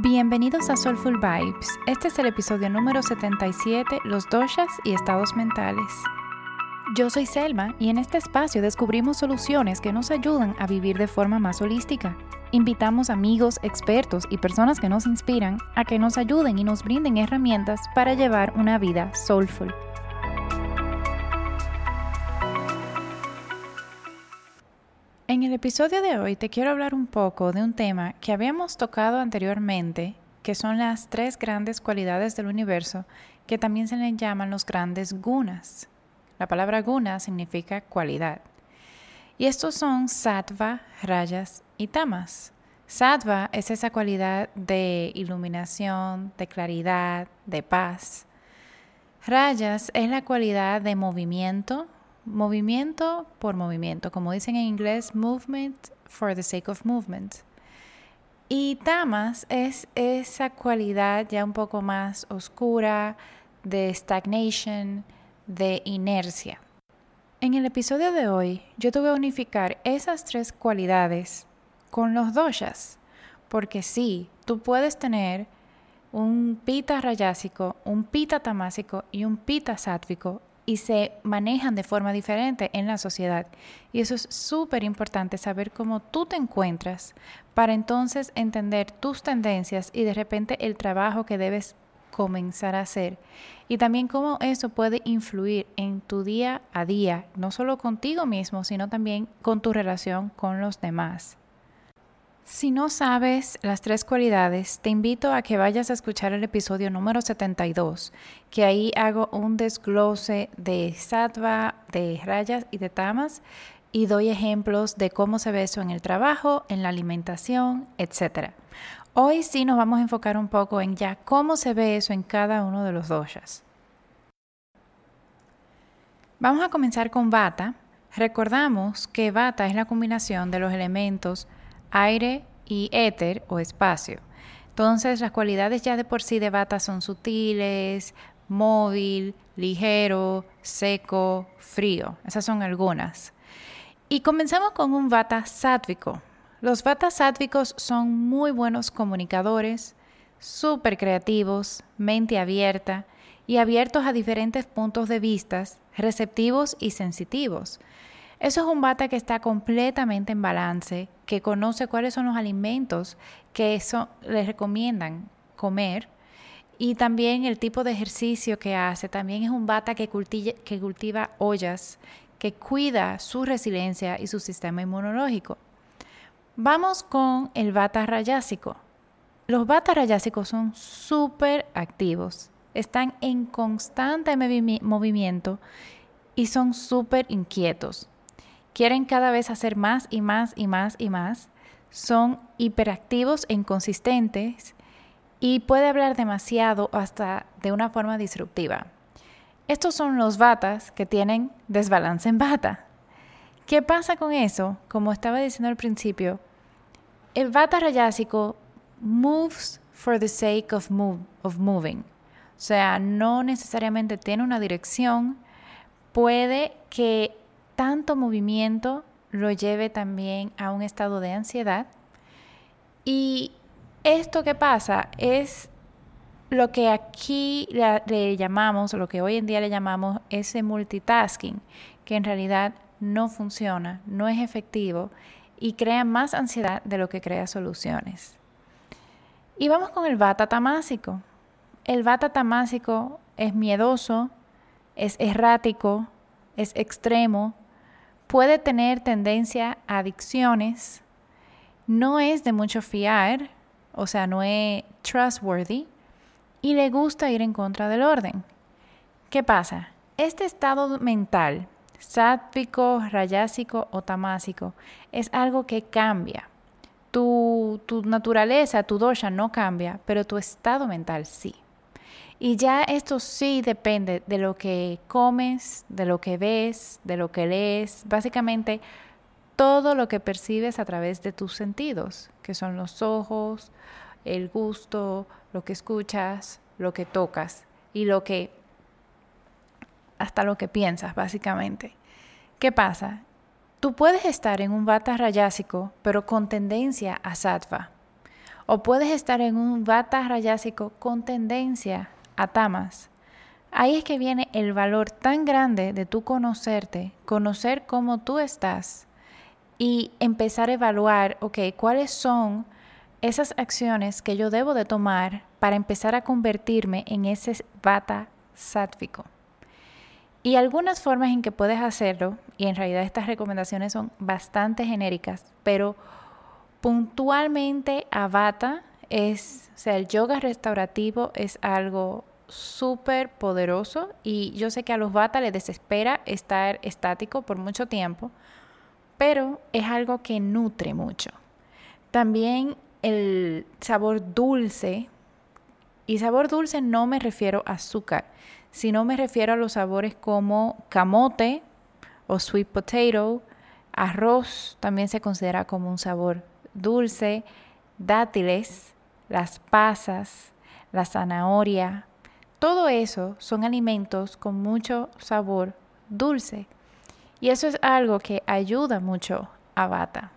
Bienvenidos a Soulful Vibes. Este es el episodio número 77, los doshas y estados mentales. Yo soy Selma y en este espacio descubrimos soluciones que nos ayudan a vivir de forma más holística. Invitamos amigos, expertos y personas que nos inspiran a que nos ayuden y nos brinden herramientas para llevar una vida soulful. En el episodio de hoy te quiero hablar un poco de un tema que habíamos tocado anteriormente, que son las tres grandes cualidades del universo, que también se le llaman los grandes gunas. La palabra guna significa cualidad. Y estos son sattva, rayas y tamas. Sattva es esa cualidad de iluminación, de claridad, de paz. Rayas es la cualidad de movimiento, movimiento por movimiento, como dicen en inglés, movement for the sake of movement. Y tamas es esa cualidad ya un poco más oscura de stagnation, de inercia. En el episodio de hoy yo te voy a unificar esas tres cualidades con los doshas, porque sí, tú puedes tener un pita rayásico, un pita tamásico y un pita sátvico y se manejan de forma diferente en la sociedad. Y eso es súper importante saber cómo tú te encuentras para entonces entender tus tendencias y de repente el trabajo que debes comenzar a hacer. Y también cómo eso puede influir en tu día a día, no solo contigo mismo, sino también con tu relación con los demás. Si no sabes las tres cualidades, te invito a que vayas a escuchar el episodio número 72, que ahí hago un desglose de sattva, de rayas y de tamas y doy ejemplos de cómo se ve eso en el trabajo, en la alimentación, etc. Hoy sí nos vamos a enfocar un poco en ya cómo se ve eso en cada uno de los doshas. Vamos a comenzar con Vata. Recordamos que Vata es la combinación de los elementos aire y éter o espacio. Entonces las cualidades ya de por sí de bata son sutiles, móvil, ligero, seco, frío. Esas son algunas. Y comenzamos con un bata sátvico. Los batas sádvicos son muy buenos comunicadores, súper creativos, mente abierta y abiertos a diferentes puntos de vista, receptivos y sensitivos. Eso es un bata que está completamente en balance, que conoce cuáles son los alimentos que eso les recomiendan comer y también el tipo de ejercicio que hace. También es un bata que cultiva, ollas, que cuida su resiliencia y su sistema inmunológico. Vamos con el bata rayásico. Los batas rayásicos son súper activos, están en constante movimiento y son súper inquietos quieren cada vez hacer más y más y más y más, son hiperactivos e inconsistentes y puede hablar demasiado hasta de una forma disruptiva. Estos son los batas que tienen desbalance en bata. ¿Qué pasa con eso? Como estaba diciendo al principio, el bata rayásico moves for the sake of, of moving. O sea, no necesariamente tiene una dirección. Puede que tanto movimiento lo lleve también a un estado de ansiedad. Y esto que pasa es lo que aquí le, llamamos, lo que hoy en día le llamamos ese multitasking, que en realidad no funciona, no es efectivo y crea más ansiedad de lo que crea soluciones. Y vamos con el bata tamásico. El bata tamásico es miedoso, es errático, es extremo, puede tener tendencia a adicciones, no es de mucho fiar, o sea, no es trustworthy, y le gusta ir en contra del orden. ¿Qué pasa? Este estado mental, sátvico, rayásico o tamásico, es algo que cambia. Tu, tu naturaleza, tu dosha no cambia, pero tu estado mental sí. Y ya esto sí depende de lo que comes, de lo que ves, de lo que lees, básicamente todo lo que percibes a través de tus sentidos, que son los ojos, el gusto, lo que escuchas, lo que tocas y lo que hasta lo que piensas, básicamente. ¿Qué pasa? Tú puedes estar en un vata rayásico, pero con tendencia a sattva. O puedes estar en un vata rayásico con tendencia a tamas. Ahí es que viene el valor tan grande de tú conocerte, conocer cómo tú estás y empezar a evaluar, ok, cuáles son esas acciones que yo debo de tomar para empezar a convertirme en ese vata sátvico. Y algunas formas en que puedes hacerlo, y en realidad estas recomendaciones son bastante genéricas, pero puntualmente a Vata es, o sea, el yoga restaurativo es algo súper poderoso y yo sé que a los Vata les desespera estar estático por mucho tiempo, pero es algo que nutre mucho. También el sabor dulse, y sabor dulce no me refiero a azúcar, sino me refiero a los sabores como camote o sweet potato, arroz también se considera como un sabor dulce, dátiles, las pasas, la zanahoria, todo eso son alimentos con mucho sabor dulce. Y eso es algo que ayuda mucho a Bata.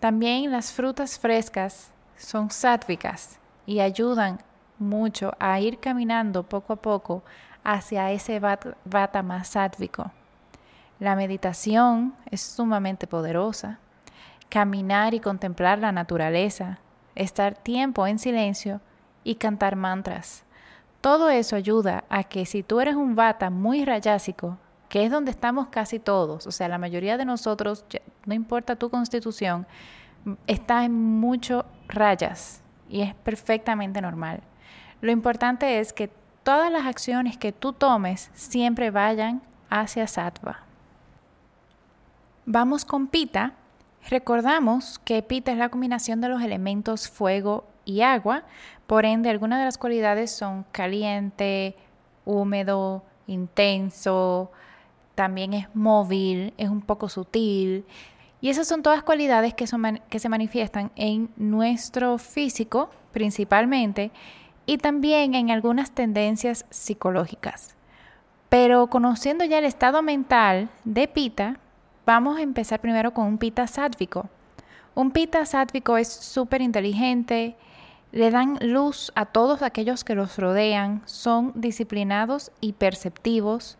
También las frutas frescas son sáttvicas y ayudan mucho a ir caminando poco a poco hacia ese vata más sátvico. La meditación es sumamente poderosa. Caminar y contemplar la naturaleza, estar tiempo en silencio y cantar mantras. Todo eso ayuda a que si tú eres un vata muy rayásico, que es donde estamos casi todos, o sea, la mayoría de nosotros, no importa tu constitución, está en mucho rayas y es perfectamente normal. Lo importante es que todas las acciones que tú tomes siempre vayan hacia sattva. Vamos con pita. Recordamos que pita es la combinación de los elementos fuego y agua, por ende algunas de las cualidades son caliente, húmedo, intenso, también es móvil, es un poco sutil. Y esas son todas cualidades que, que se manifiestan en nuestro físico principalmente y también en algunas tendencias psicológicas. Pero conociendo ya el estado mental de Pita, vamos a empezar primero con un Pita sádvico. Un Pita sádvico es súper inteligente, le dan luz a todos aquellos que los rodean, son disciplinados y perceptivos,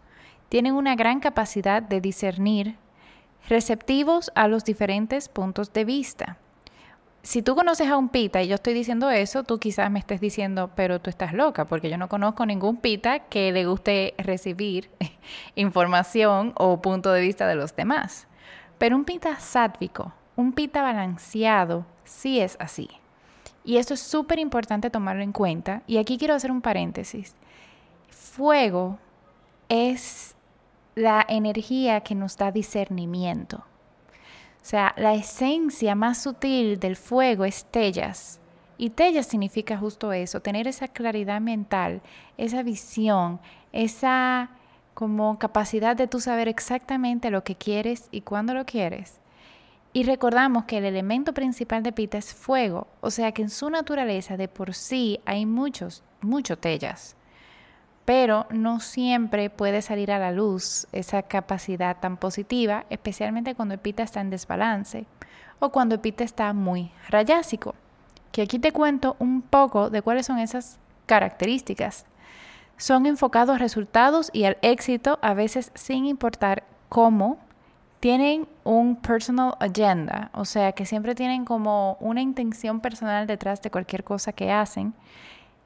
tienen una gran capacidad de discernir, receptivos a los diferentes puntos de vista si tú conoces a un pita y yo estoy diciendo eso, tú quizás me estés diciendo, pero tú estás loca, porque yo no conozco ningún pita que le guste recibir información o punto de vista de los demás. Pero un pita sátvico, un pita balanceado, sí es así. Y eso es súper importante tomarlo en cuenta. Y aquí quiero hacer un paréntesis. Fuego es la energía que nos da discernimiento. O sea, la esencia más sutil del fuego es tellas. Y tellas significa justo eso, tener esa claridad mental, esa visión, esa como capacidad de tú saber exactamente lo que quieres y cuándo lo quieres. Y recordamos que el elemento principal de Pita es fuego, o sea que en su naturaleza de por sí hay muchos, muchos tellas pero no siempre puede salir a la luz esa capacidad tan positiva, especialmente cuando el pita está en desbalance o cuando el pita está muy rayásico. Que aquí te cuento un poco de cuáles son esas características. Son enfocados a resultados y al éxito, a veces sin importar cómo. Tienen un personal agenda, o sea que siempre tienen como una intención personal detrás de cualquier cosa que hacen.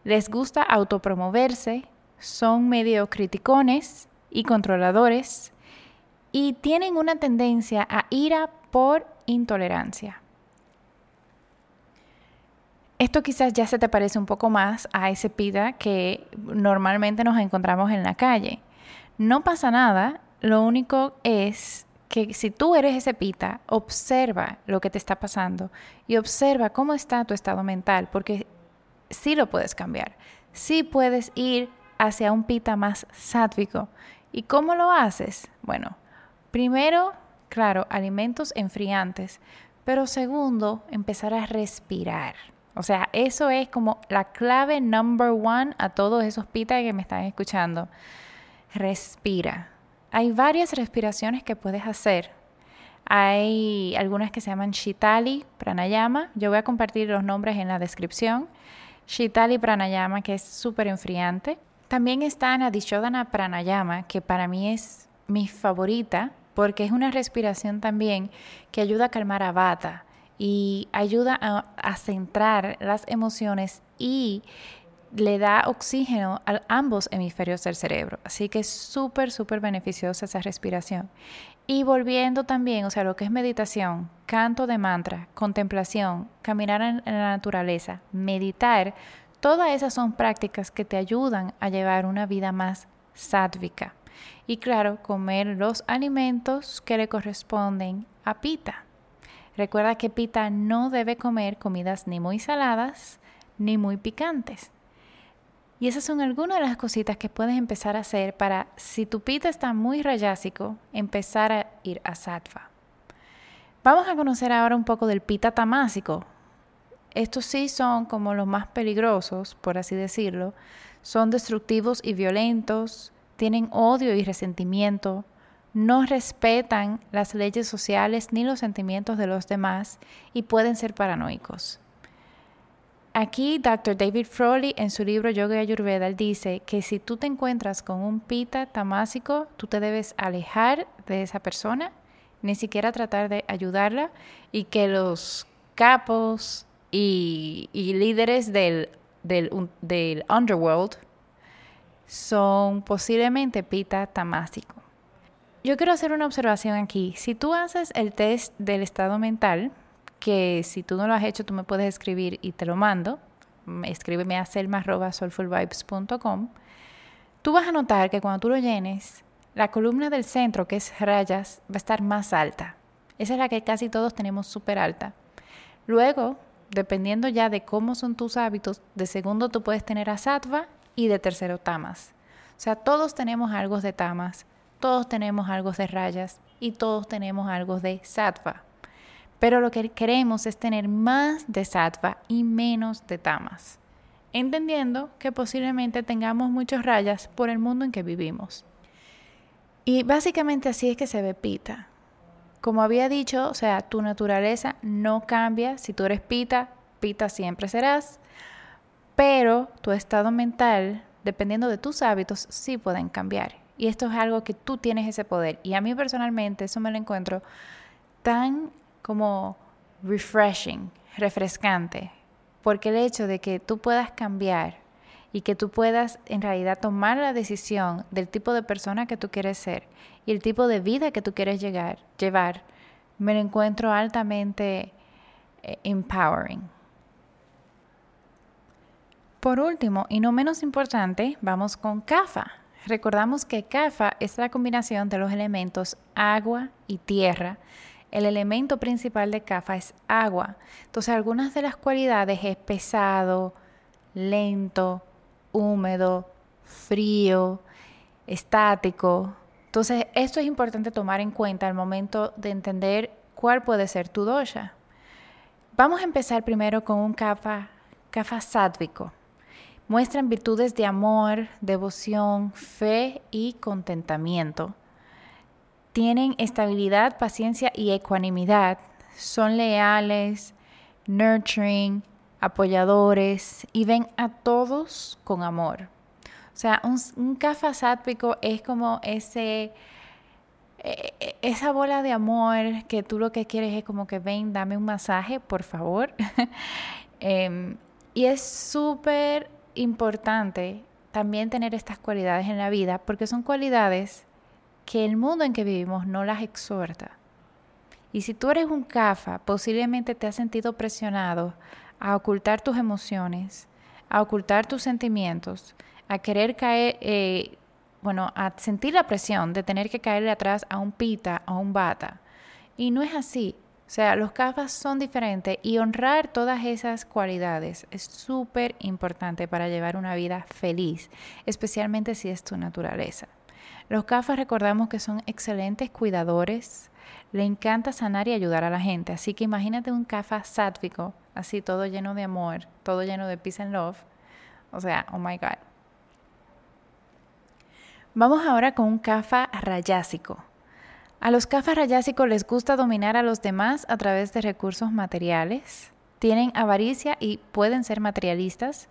Les gusta autopromoverse, son medio criticones y controladores y tienen una tendencia a ira por intolerancia. Esto quizás ya se te parece un poco más a ese pida que normalmente nos encontramos en la calle. No pasa nada, lo único es que si tú eres ese pita, observa lo que te está pasando y observa cómo está tu estado mental, porque sí lo puedes cambiar. Sí puedes ir hacia un pita más sátvico. ¿Y cómo lo haces? Bueno, primero, claro, alimentos enfriantes, pero segundo, empezar a respirar. O sea, eso es como la clave number one a todos esos pitas que me están escuchando. Respira. Hay varias respiraciones que puedes hacer. Hay algunas que se llaman Shitali Pranayama. Yo voy a compartir los nombres en la descripción. Shitali Pranayama, que es súper enfriante. También está Nadishodana Pranayama, que para mí es mi favorita porque es una respiración también que ayuda a calmar a Vata y ayuda a, centrar las emociones y le da oxígeno a ambos hemisferios del cerebro. Así que es súper, súper beneficiosa esa respiración. Y volviendo también, o sea, lo que es meditación, canto de mantra, contemplación, caminar en, la naturaleza, meditar, todas esas son prácticas que te ayudan a llevar una vida más sádvica. Y claro, comer los alimentos que le corresponden a Pita. Recuerda que Pita no debe comer comidas ni muy saladas ni muy picantes. Y esas son algunas de las cositas que puedes empezar a hacer para, si tu pita está muy rayásico, empezar a ir a sattva. Vamos a conocer ahora un poco del pita tamásico. Estos sí son como los más peligrosos, por así decirlo. Son destructivos y violentos, tienen odio y resentimiento, no respetan las leyes sociales ni los sentimientos de los demás y pueden ser paranoicos. Aquí Dr. David Froley en su libro Yoga y Ayurveda dice que si tú te encuentras con un pita tamásico, tú te debes alejar de esa persona, ni siquiera tratar de ayudarla y que los capos y, líderes del, del, del underworld son posiblemente pita tamásico. Yo quiero hacer una observación aquí. Si tú haces el test del estado mental, que si tú no lo has hecho, tú me puedes escribir y te lo mando. Escríbeme a selma.soulfulvibes.com. Tú vas a notar que cuando tú lo llenes, la columna del centro, que es rayas, va a estar más alta. Esa es la que casi todos tenemos súper alta. Luego, dependiendo ya de cómo son tus hábitos, de segundo tú puedes tener a sattva y de tercero tamas. O sea, todos tenemos algo de tamas, todos tenemos algo de rayas y todos tenemos algo de sattva. Pero lo que queremos es tener más de sattva y menos de tamas, entendiendo que posiblemente tengamos muchas rayas por el mundo en que vivimos. Y básicamente así es que se ve pita. Como había dicho, o sea, tu naturaleza no cambia. Si tú eres pita, pita siempre serás. Pero tu estado mental, dependiendo de tus hábitos, sí pueden cambiar. Y esto es algo que tú tienes ese poder. Y a mí personalmente eso me lo encuentro tan como refreshing, refrescante, porque el hecho de que tú puedas cambiar y que tú puedas en realidad tomar la decisión del tipo de persona que tú quieres ser y el tipo de vida que tú quieres llegar, llevar, me lo encuentro altamente eh, empowering. Por último, y no menos importante, vamos con CAFA. Recordamos que CAFA es la combinación de los elementos agua y tierra el elemento principal de CAFA es agua. Entonces algunas de las cualidades es pesado, lento, húmedo, frío, estático. Entonces esto es importante tomar en cuenta al momento de entender cuál puede ser tu dosha. Vamos a empezar primero con un kapha, kapha sádvico. Muestran virtudes de amor, devoción, fe y contentamiento tienen estabilidad, paciencia y ecuanimidad, son leales, nurturing, apoyadores y ven a todos con amor. O sea, un, un es como ese, e, e, esa bola de amor que tú lo que quieres es como que ven, dame un masaje, por favor. Em, y es súper importante también tener estas cualidades en la vida porque son cualidades que el mundo en que vivimos no las exhorta. Y si tú eres un CAFA, posiblemente te has sentido presionado a ocultar tus emociones, a ocultar tus sentimientos, a querer caer, eh, bueno, a sentir la presión de tener que caerle atrás a un pita, a un bata. Y no es así. O sea, los CAFAs son diferentes y honrar todas esas cualidades es súper importante para llevar una vida feliz, especialmente si es tu naturaleza. Los CAFAs recordamos que son excelentes cuidadores, le encanta sanar y ayudar a la gente, así que imagínate un CAFA sátvico, así todo lleno de amor, todo lleno de peace and love. O sea, oh my God. Vamos ahora con un CAFA rayásico. A los cafas rayásicos les gusta dominar a los demás a través de recursos materiales. Tienen avaricia y pueden ser materialistas.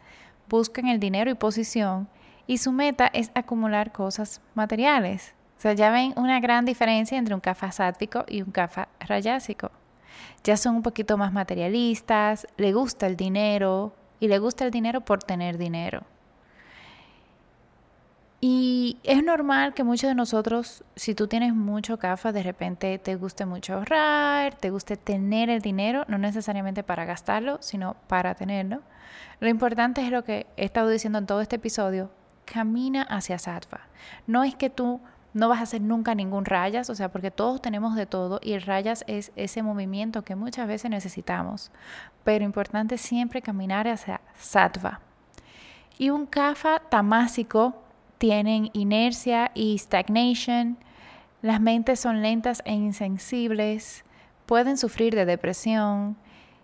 Buscan el dinero y posición. Y su meta es acumular cosas materiales. O sea, ya ven una gran diferencia entre un kafa sátvico y un kafa rayásico. Ya son un poquito más materialistas, le gusta el dinero y le gusta el dinero por tener dinero. Y es normal que muchos de nosotros, si tú tienes mucho CAFA, de repente te guste mucho ahorrar, te guste tener el dinero, no necesariamente para gastarlo, sino para tenerlo. Lo importante es lo que he estado diciendo en todo este episodio, camina hacia Sattva. No es que tú no vas a hacer nunca ningún rayas, o sea, porque todos tenemos de todo y rayas es ese movimiento que muchas veces necesitamos, pero importante siempre caminar hacia sattva. Y un kafa tamásico tienen inercia y stagnation, las mentes son lentas e insensibles, pueden sufrir de depresión,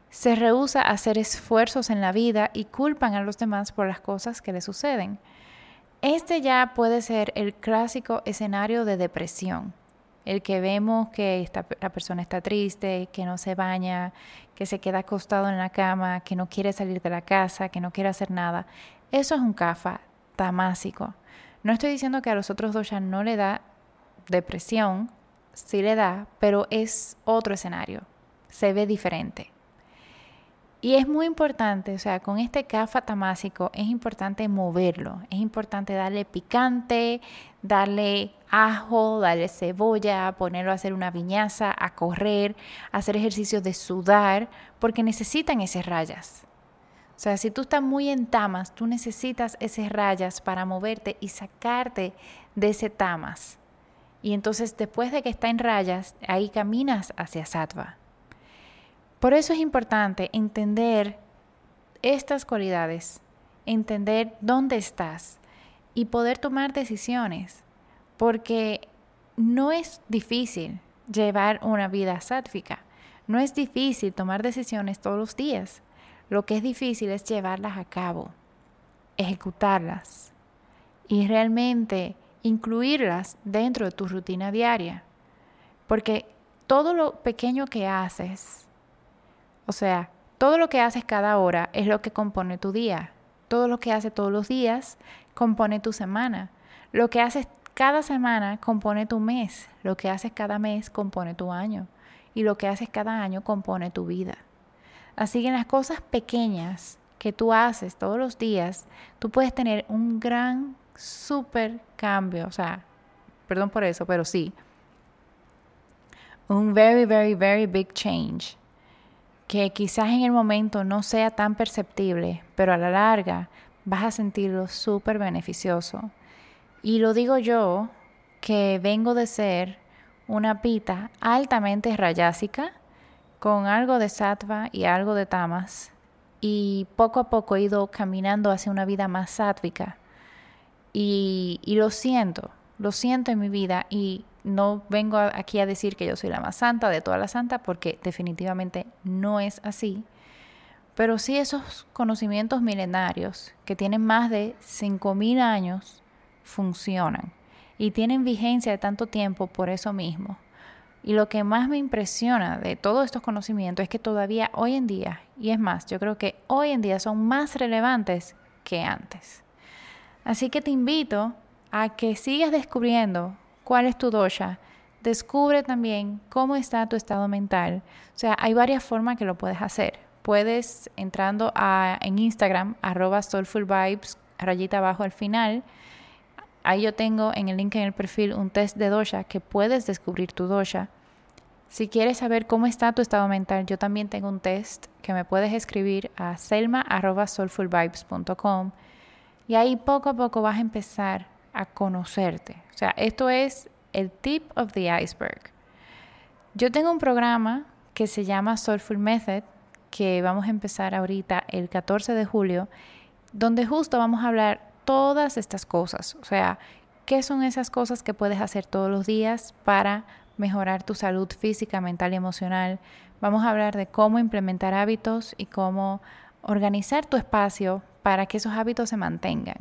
se rehúsa a hacer esfuerzos en la vida y culpan a los demás por las cosas que les suceden. Este ya puede ser el clásico escenario de depresión, el que vemos que la persona está triste, que no se baña, que se queda acostado en la cama, que no quiere salir de la casa, que no quiere hacer nada. Eso es un kafa tamásico. No estoy diciendo que a los otros dos ya no le da depresión, sí le da, pero es otro escenario, se ve diferente. Y es muy importante, o sea, con este kafa tamásico es importante moverlo, es importante darle picante, darle ajo, darle cebolla, ponerlo a hacer una viñaza, a correr, hacer ejercicios de sudar, porque necesitan esas rayas. O sea, si tú estás muy en tamas, tú necesitas esas rayas para moverte y sacarte de ese tamas. Y entonces después de que está en rayas, ahí caminas hacia sattva. Por eso es importante entender estas cualidades, entender dónde estás y poder tomar decisiones, porque no es difícil llevar una vida sátvica, no es difícil tomar decisiones todos los días. Lo que es difícil es llevarlas a cabo, ejecutarlas y realmente incluirlas dentro de tu rutina diaria. Porque todo lo pequeño que haces, o sea, todo lo que haces cada hora es lo que compone tu día. Todo lo que haces todos los días compone tu semana. Lo que haces cada semana compone tu mes. Lo que haces cada mes compone tu año. Y lo que haces cada año compone tu vida. Así que en las cosas pequeñas que tú haces todos los días, tú puedes tener un gran, súper cambio. O sea, perdón por eso, pero sí. Un very, very, very big change. Que quizás en el momento no sea tan perceptible, pero a la larga vas a sentirlo súper beneficioso. Y lo digo yo, que vengo de ser una pita altamente rayásica con algo de sattva y algo de tamas y poco a poco he ido caminando hacia una vida más sátvica y, y, lo siento, lo siento en mi vida y no vengo aquí a decir que yo soy la más santa de todas las santas porque definitivamente no es así, pero sí esos conocimientos milenarios que tienen más de 5.000 años funcionan y tienen vigencia de tanto tiempo por eso mismo y lo que más me impresiona de todos estos conocimientos es que todavía hoy en día, y es más, yo creo que hoy en día son más relevantes que antes. Así que te invito a que sigas descubriendo cuál es tu dosha. Descubre también cómo está tu estado mental. O sea, hay varias formas que lo puedes hacer. Puedes entrando a, en Instagram, arroba soulfulvibes, rayita abajo al final, Ahí yo tengo en el link en el perfil un test de dosha que puedes descubrir tu dosha. Si quieres saber cómo está tu estado mental, yo también tengo un test que me puedes escribir a selma.soulfulvibes.com y ahí poco a poco vas a empezar a conocerte. O sea, esto es el tip of the iceberg. Yo tengo un programa que se llama Soulful Method que vamos a empezar ahorita el 14 de julio, donde justo vamos a hablar todas estas cosas. O sea, ¿qué son esas cosas que puedes hacer todos los días para mejorar tu salud física, mental y emocional? Vamos a hablar de cómo implementar hábitos y cómo organizar tu espacio para que esos hábitos se mantengan.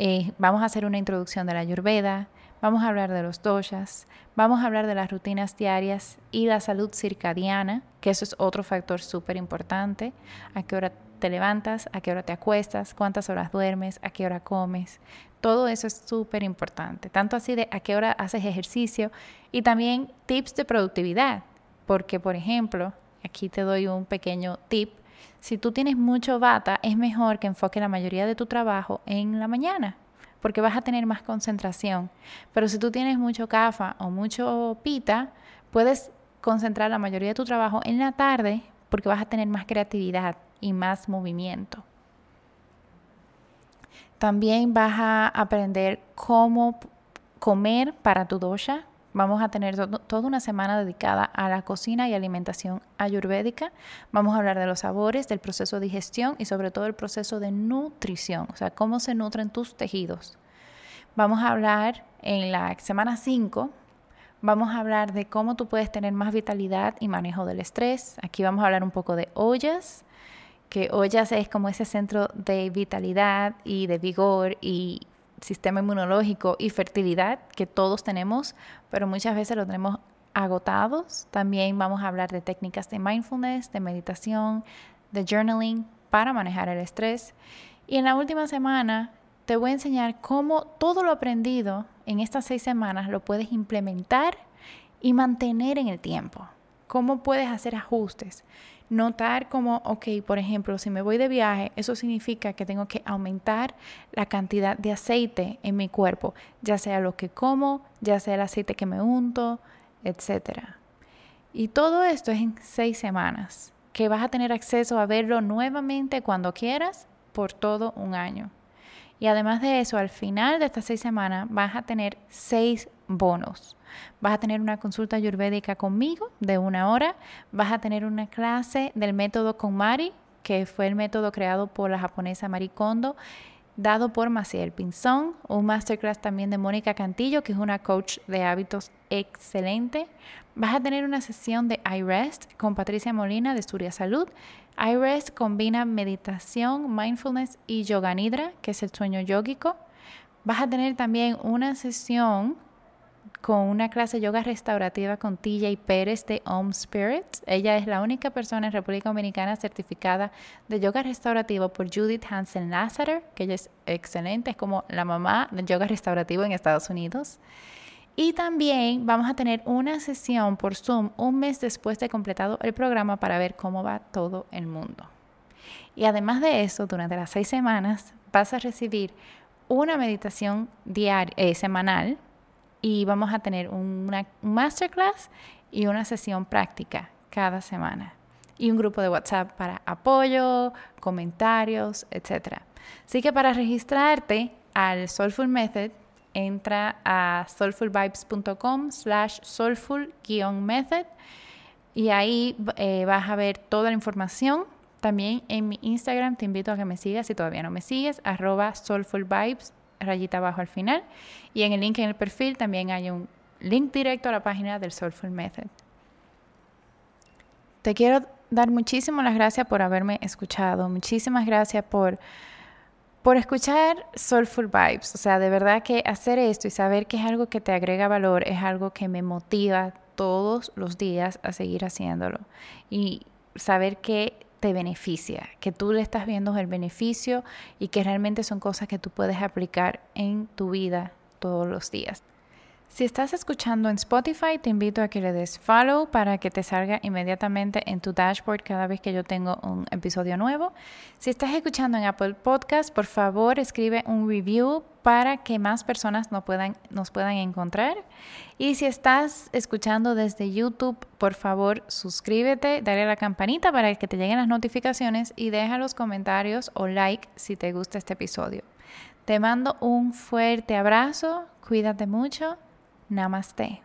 Eh, vamos a hacer una introducción de la ayurveda, vamos a hablar de los doshas, vamos a hablar de las rutinas diarias y la salud circadiana, que eso es otro factor súper importante, a qué hora te levantas, a qué hora te acuestas, cuántas horas duermes, a qué hora comes. Todo eso es súper importante, tanto así de a qué hora haces ejercicio y también tips de productividad, porque por ejemplo, aquí te doy un pequeño tip, si tú tienes mucho bata, es mejor que enfoque la mayoría de tu trabajo en la mañana, porque vas a tener más concentración. Pero si tú tienes mucho cafa o mucho pita, puedes concentrar la mayoría de tu trabajo en la tarde porque vas a tener más creatividad y más movimiento. También vas a aprender cómo comer para tu dosha. Vamos a tener toda una semana dedicada a la cocina y alimentación ayurvédica. Vamos a hablar de los sabores, del proceso de digestión y sobre todo el proceso de nutrición, o sea, cómo se nutren tus tejidos. Vamos a hablar en la semana 5, vamos a hablar de cómo tú puedes tener más vitalidad y manejo del estrés. Aquí vamos a hablar un poco de ollas, que ollas es como ese centro de vitalidad y de vigor y sistema inmunológico y fertilidad que todos tenemos, pero muchas veces lo tenemos agotados. También vamos a hablar de técnicas de mindfulness, de meditación, de journaling para manejar el estrés. Y en la última semana te voy a enseñar cómo todo lo aprendido en estas seis semanas lo puedes implementar y mantener en el tiempo. Cómo puedes hacer ajustes notar como, ok, por ejemplo, si me voy de viaje, eso significa que tengo que aumentar la cantidad de aceite en mi cuerpo, ya sea lo que como, ya sea el aceite que me unto, etc. Y todo esto es en seis semanas, que vas a tener acceso a verlo nuevamente cuando quieras por todo un año. Y además de eso, al final de estas seis semanas vas a tener seis bonos. Vas a tener una consulta ayurvédica conmigo de una hora. Vas a tener una clase del método KonMari, que fue el método creado por la japonesa Marie Kondo, dado por Maciel Pinzón. Un masterclass también de Mónica Cantillo, que es una coach de hábitos excelente. Vas a tener una sesión de iRest con Patricia Molina de Esturia Salud. iRest combina meditación, mindfulness y yoga nidra, que es el sueño yógico. Vas a tener también una sesión con una clase yoga restaurativa con TJ Pérez de Home Spirits. Ella es la única persona en República Dominicana certificada de yoga restaurativo por Judith Hansen Lasseter, que ella es excelente, es como la mamá del yoga restaurativo en Estados Unidos. Y también vamos a tener una sesión por Zoom un mes después de completado el programa para ver cómo va todo el mundo. Y además de eso, durante las seis semanas vas a recibir una meditación diaria, eh, semanal y vamos a tener una, un masterclass y una sesión práctica cada semana y un grupo de WhatsApp para apoyo, comentarios, etc. Así que para registrarte al Soulful Method, entra a soulfulvibes.com slash soulful-method y ahí eh, vas a ver toda la información. También en mi Instagram te invito a que me sigas si todavía no me sigues, arroba soulfulvibes rayita abajo al final. Y en el link en el perfil también hay un link directo a la página del Soulful Method. Te quiero dar muchísimas las gracias por haberme escuchado. Muchísimas gracias por, por escuchar Soulful Vibes. O sea, de verdad que hacer esto y saber que es algo que te agrega valor es algo que me motiva todos los días a seguir haciéndolo. Y saber que te beneficia, que tú le estás viendo el beneficio y que realmente son cosas que tú puedes aplicar en tu vida todos los días. Si estás escuchando en Spotify, te invito a que le des follow para que te salga inmediatamente en tu dashboard cada vez que yo tengo un episodio nuevo. Si estás escuchando en Apple Podcast, por favor escribe un review para que más personas nos puedan, encontrar. Y si estás escuchando desde YouTube, por favor suscríbete, dale a la campanita para que te lleguen las notificaciones y deja los comentarios o like si te gusta este episodio. Te mando un fuerte abrazo, cuídate mucho Namaste.